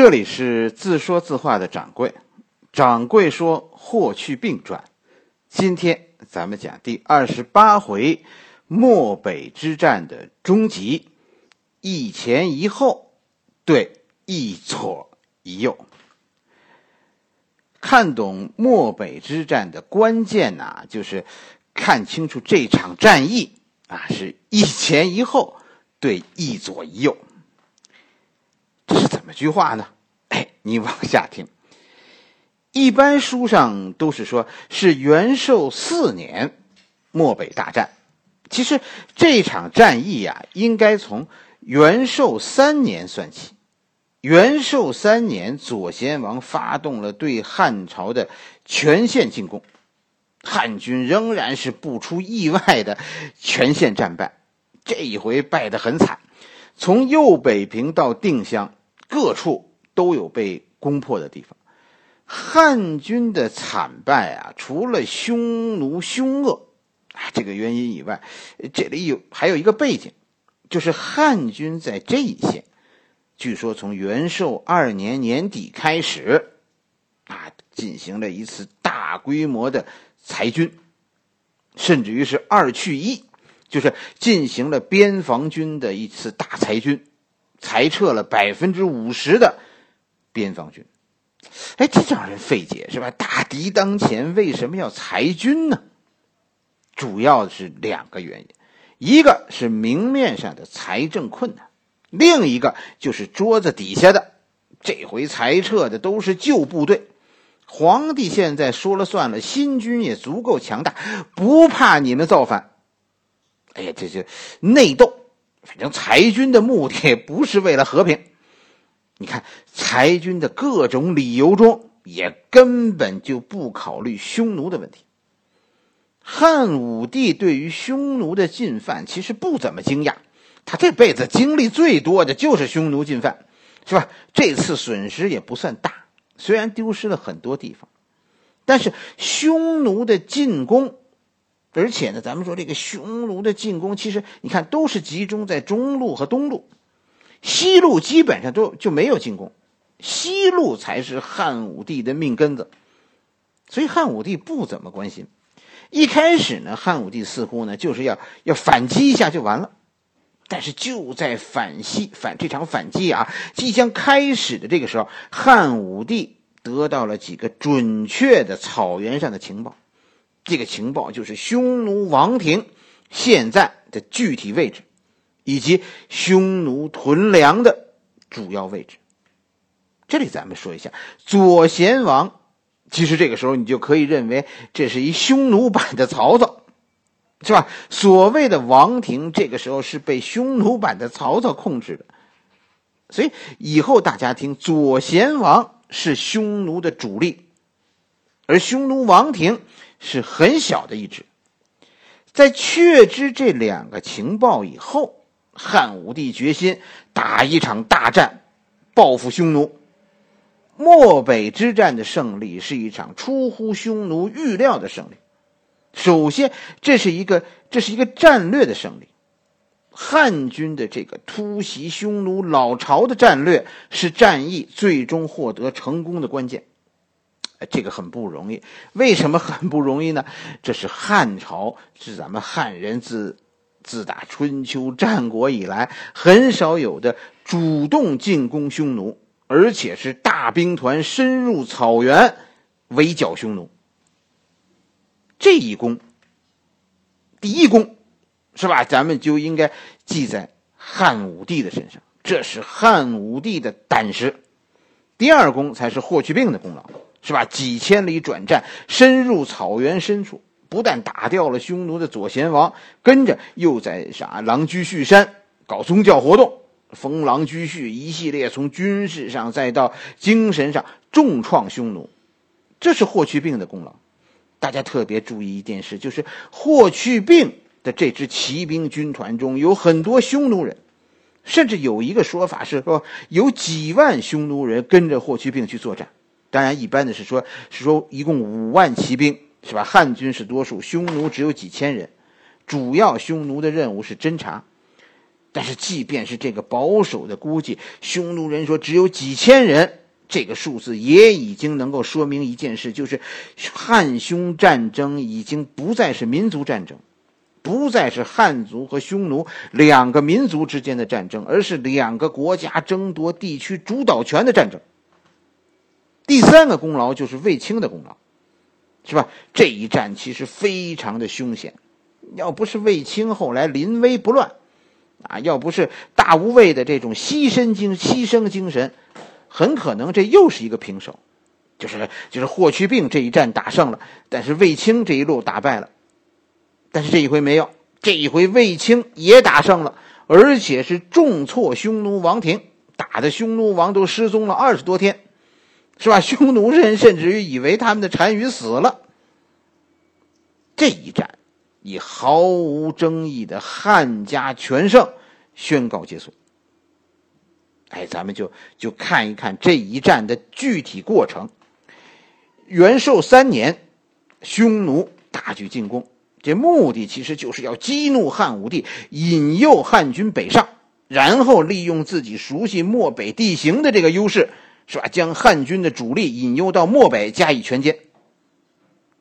这里是自说自话的掌柜，掌柜说《霍去病传》，今天咱们讲第二十八回漠北之战的终极，一前一后，对，一左一右。看懂漠北之战的关键呐，就是看清楚这场战役啊，是一前一后，对，一左一右。这是怎么句话呢？哎，你往下听。一般书上都是说是元寿四年，漠北大战。其实这场战役呀，应该从元寿三年算起。元寿三年，左贤王发动了对汉朝的全线进攻，汉军仍然是不出意外的全线战败。这一回败得很惨，从右北平到定襄。各处都有被攻破的地方，汉军的惨败啊，除了匈奴凶恶啊这个原因以外，这里有还有一个背景，就是汉军在这一线，据说从元寿二年年底开始，啊，进行了一次大规模的裁军，甚至于是二去一，就是进行了边防军的一次大裁军。裁撤了百分之五十的边防军，哎，这让人费解，是吧？大敌当前，为什么要裁军呢？主要是两个原因，一个是明面上的财政困难，另一个就是桌子底下的。这回裁撤的都是旧部队，皇帝现在说了算了，新军也足够强大，不怕你们造反。哎呀，这就内斗。反正裁军的目的 不是为了和平，你看裁军的各种理由中，也根本就不考虑匈奴的问题。汉武帝对于匈奴的进犯其实不怎么惊讶，他这辈子经历最多的就是匈奴进犯，是吧？这次损失也不算大，虽然丢失了很多地方，但是匈奴的进攻。而且呢，咱们说这个匈奴的进攻，其实你看都是集中在中路和东路，西路基本上都就没有进攻，西路才是汉武帝的命根子，所以汉武帝不怎么关心。一开始呢，汉武帝似乎呢就是要要反击一下就完了，但是就在反西反这场反击啊即将开始的这个时候，汉武帝得到了几个准确的草原上的情报。这个情报就是匈奴王庭现在的具体位置，以及匈奴屯粮的主要位置。这里咱们说一下，左贤王，其实这个时候你就可以认为这是一匈奴版的曹操，是吧？所谓的王庭，这个时候是被匈奴版的曹操控制的。所以以后大家听，左贤王是匈奴的主力，而匈奴王庭。是很小的一支，在确知这两个情报以后，汉武帝决心打一场大战，报复匈奴。漠北之战的胜利是一场出乎匈奴预料的胜利。首先，这是一个这是一个战略的胜利。汉军的这个突袭匈奴老巢的战略，是战役最终获得成功的关键。这个很不容易，为什么很不容易呢？这是汉朝，是咱们汉人自自打春秋战国以来很少有的主动进攻匈奴，而且是大兵团深入草原围剿匈奴。这一功，第一功，是吧？咱们就应该记在汉武帝的身上，这是汉武帝的胆识。第二功才是霍去病的功劳。是吧？几千里转战，深入草原深处，不但打掉了匈奴的左贤王，跟着又在啥狼居胥山搞宗教活动，封狼居胥，一系列从军事上再到精神上重创匈奴，这是霍去病的功劳。大家特别注意一件事，就是霍去病的这支骑兵军团中有很多匈奴人，甚至有一个说法是说有几万匈奴人跟着霍去病去作战。当然，一般的是说，是说一共五万骑兵，是吧？汉军是多数，匈奴只有几千人。主要匈奴的任务是侦察，但是，即便是这个保守的估计，匈奴人说只有几千人，这个数字也已经能够说明一件事，就是汉匈战争已经不再是民族战争，不再是汉族和匈奴两个民族之间的战争，而是两个国家争夺地区主导权的战争。第三个功劳就是卫青的功劳，是吧？这一战其实非常的凶险，要不是卫青后来临危不乱。啊，要不是大无畏的这种牺牲精牺牲精神，很可能这又是一个平手，就是就是霍去病这一战打胜了，但是卫青这一路打败了，但是这一回没有，这一回卫青也打胜了，而且是重挫匈奴王庭，打的匈奴王都失踪了二十多天，是吧？匈奴人甚至于以为他们的单于死了，这一战。以毫无争议的汉家全胜宣告结束。哎，咱们就就看一看这一战的具体过程。元寿三年，匈奴大举进攻，这目的其实就是要激怒汉武帝，引诱汉军北上，然后利用自己熟悉漠北地形的这个优势，是吧？将汉军的主力引诱到漠北，加以全歼。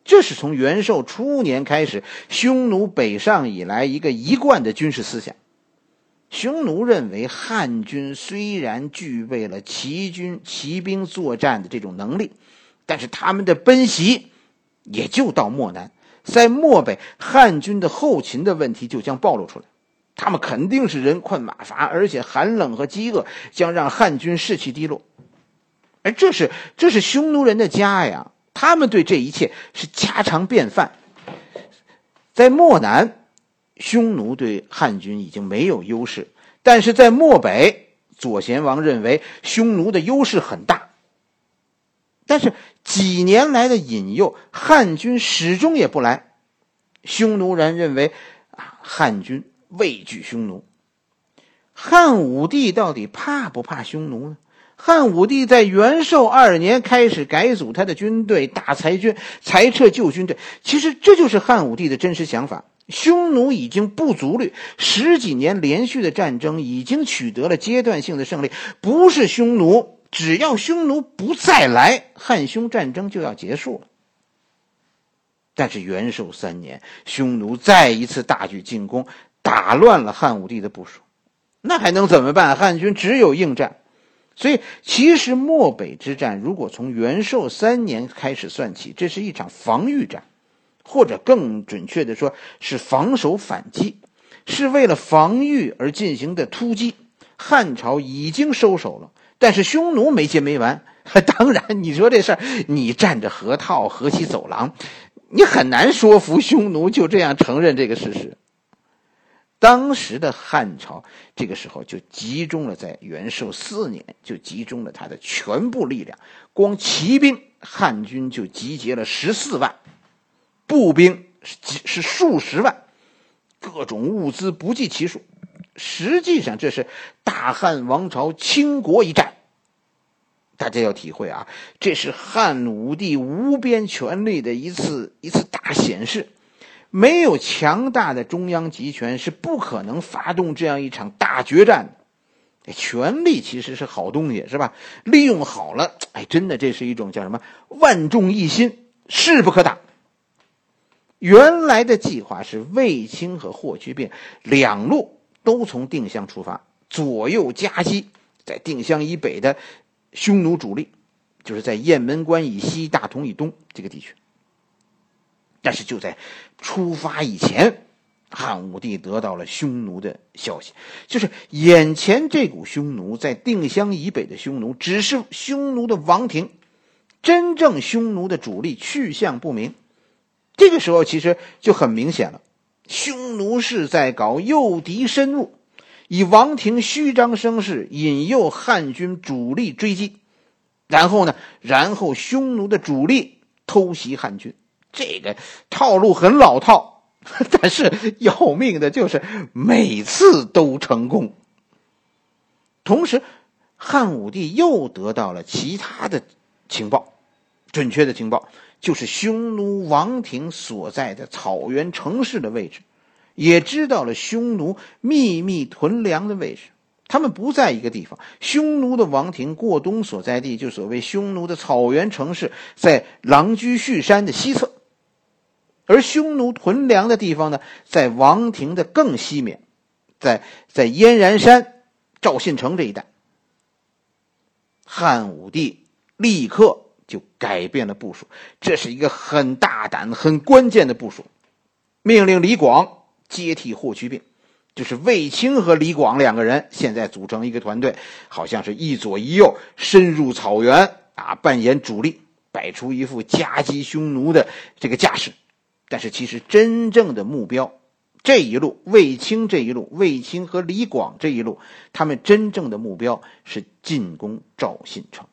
这是从元寿初年开始，匈奴北上以来一个一贯的军事思想。匈奴认为汉军虽然具备了骑军骑兵作战的这种能力，但是他们的奔袭也就到漠南，在漠北，汉军的后勤的问题就将暴露出来。他们肯定是人困马乏，而且寒冷和饥饿将让汉军士气低落。而这是这是匈奴人的家呀。他们对这一切是家常便饭。在漠南，匈奴对汉军已经没有优势，但是在漠北，左贤王认为匈奴的优势很大。但是几年来的引诱，汉军始终也不来。匈奴人认为啊，汉军畏惧匈奴。汉武帝到底怕不怕匈奴呢？汉武帝在元寿二年开始改组他的军队，大裁军，裁撤旧军队。其实这就是汉武帝的真实想法。匈奴已经不足虑，十几年连续的战争已经取得了阶段性的胜利。不是匈奴，只要匈奴不再来，汉匈战争就要结束了。但是元寿三年，匈奴再一次大举进攻，打乱了汉武帝的部署。那还能怎么办？汉军只有应战。所以，其实漠北之战，如果从元寿三年开始算起，这是一场防御战，或者更准确的说，是防守反击，是为了防御而进行的突击。汉朝已经收手了，但是匈奴没结没完。当然，你说这事儿，你占着河套、河西走廊，你很难说服匈奴就这样承认这个事实。当时的汉朝，这个时候就集中了在元寿四年，就集中了他的全部力量。光骑兵，汉军就集结了十四万，步兵是是数十万，各种物资不计其数。实际上，这是大汉王朝倾国一战。大家要体会啊，这是汉武帝无边权力的一次一次大显示。没有强大的中央集权，是不可能发动这样一场大决战的。权力其实是好东西，是吧？利用好了，哎，真的，这是一种叫什么“万众一心，势不可挡”。原来的计划是卫青和霍去病两路都从定襄出发，左右夹击在定襄以北的匈奴主力，就是在雁门关以西、大同以东这个地区。但是就在出发以前，汉武帝得到了匈奴的消息，就是眼前这股匈奴在定襄以北的匈奴只是匈奴的王庭，真正匈奴的主力去向不明。这个时候其实就很明显了，匈奴是在搞诱敌深入，以王庭虚张声势，引诱汉军主力追击，然后呢，然后匈奴的主力偷袭汉军。这个套路很老套，但是要命的就是每次都成功。同时，汉武帝又得到了其他的情报，准确的情报就是匈奴王庭所在的草原城市的位置。也知道了匈奴秘密屯粮的位置。他们不在一个地方。匈奴的王庭过冬所在地，就所谓匈奴的草原城市，在狼居胥山的西侧；而匈奴屯粮的地方呢，在王庭的更西面，在在燕然山、赵信城这一带。汉武帝立刻就改变了部署，这是一个很大胆、很关键的部署，命令李广接替霍去病。就是卫青和李广两个人现在组成一个团队，好像是一左一右深入草原啊，扮演主力，摆出一副夹击匈奴的这个架势。但是其实真正的目标，这一路卫青这一路，卫青和李广这一路，他们真正的目标是进攻赵信城。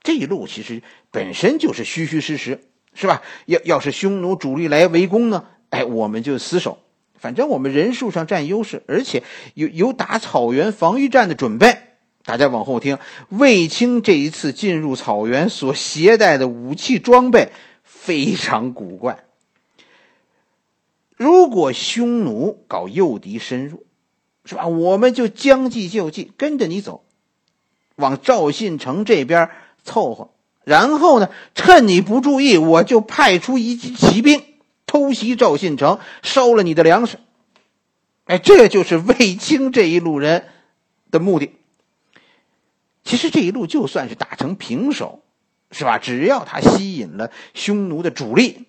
这一路其实本身就是虚虚实实，是吧？要要是匈奴主力来围攻呢，哎，我们就死守。反正我们人数上占优势，而且有有打草原防御战的准备。大家往后听，卫青这一次进入草原所携带的武器装备非常古怪。如果匈奴搞诱敌深入，是吧？我们就将计就计，跟着你走，往赵信城这边凑合。然后呢，趁你不注意，我就派出一支骑兵。偷袭赵信城，烧了你的粮食。哎，这就是卫青这一路人的目的。其实这一路就算是打成平手，是吧？只要他吸引了匈奴的主力，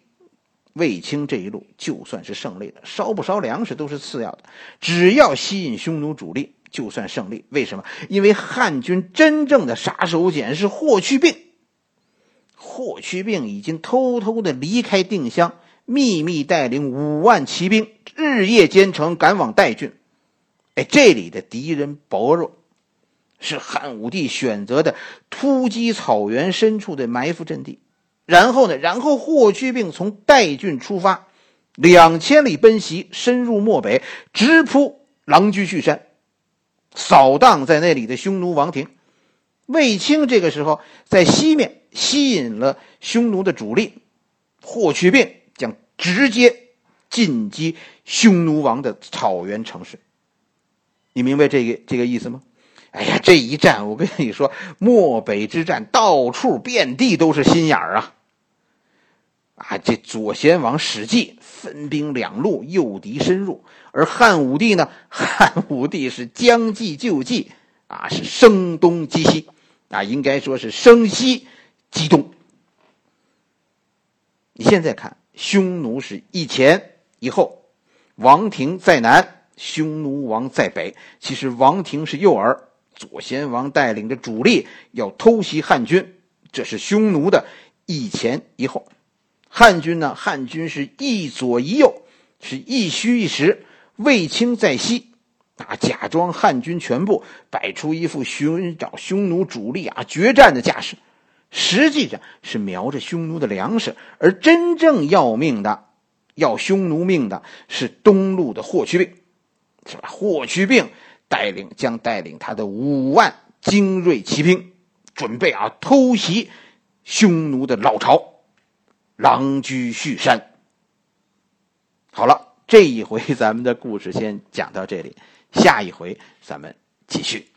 卫青这一路就算是胜利了。烧不烧粮食都是次要的，只要吸引匈奴主力，就算胜利。为什么？因为汉军真正的杀手锏是霍去病。霍去病已经偷偷的离开定襄。秘密带领五万骑兵，日夜兼程赶往代郡。哎，这里的敌人薄弱，是汉武帝选择的突击草原深处的埋伏阵地。然后呢，然后霍去病从代郡出发，两千里奔袭，深入漠北，直扑狼居胥山，扫荡在那里的匈奴王庭。卫青这个时候在西面吸引了匈奴的主力，霍去病。将直接进击匈奴王的草原城市，你明白这个这个意思吗？哎呀，这一战我跟你说，漠北之战到处遍地都是心眼儿啊！啊，这左贤王史记分兵两路诱敌深入，而汉武帝呢，汉武帝是将计就计啊，是声东击西啊，应该说是声西击东。你现在看。匈奴是一前一后，王庭在南，匈奴王在北。其实王庭是诱饵，左贤王带领着主力要偷袭汉军，这是匈奴的一前一后。汉军呢？汉军是一左一右，是一虚一实。卫青在西，啊，假装汉军全部，摆出一副寻找匈奴主力啊决战的架势。实际上是瞄着匈奴的粮食，而真正要命的、要匈奴命的是东路的霍去病，是吧？霍去病带领将带领他的五万精锐骑兵，准备啊偷袭匈奴的老巢狼居胥山。好了，这一回咱们的故事先讲到这里，下一回咱们继续。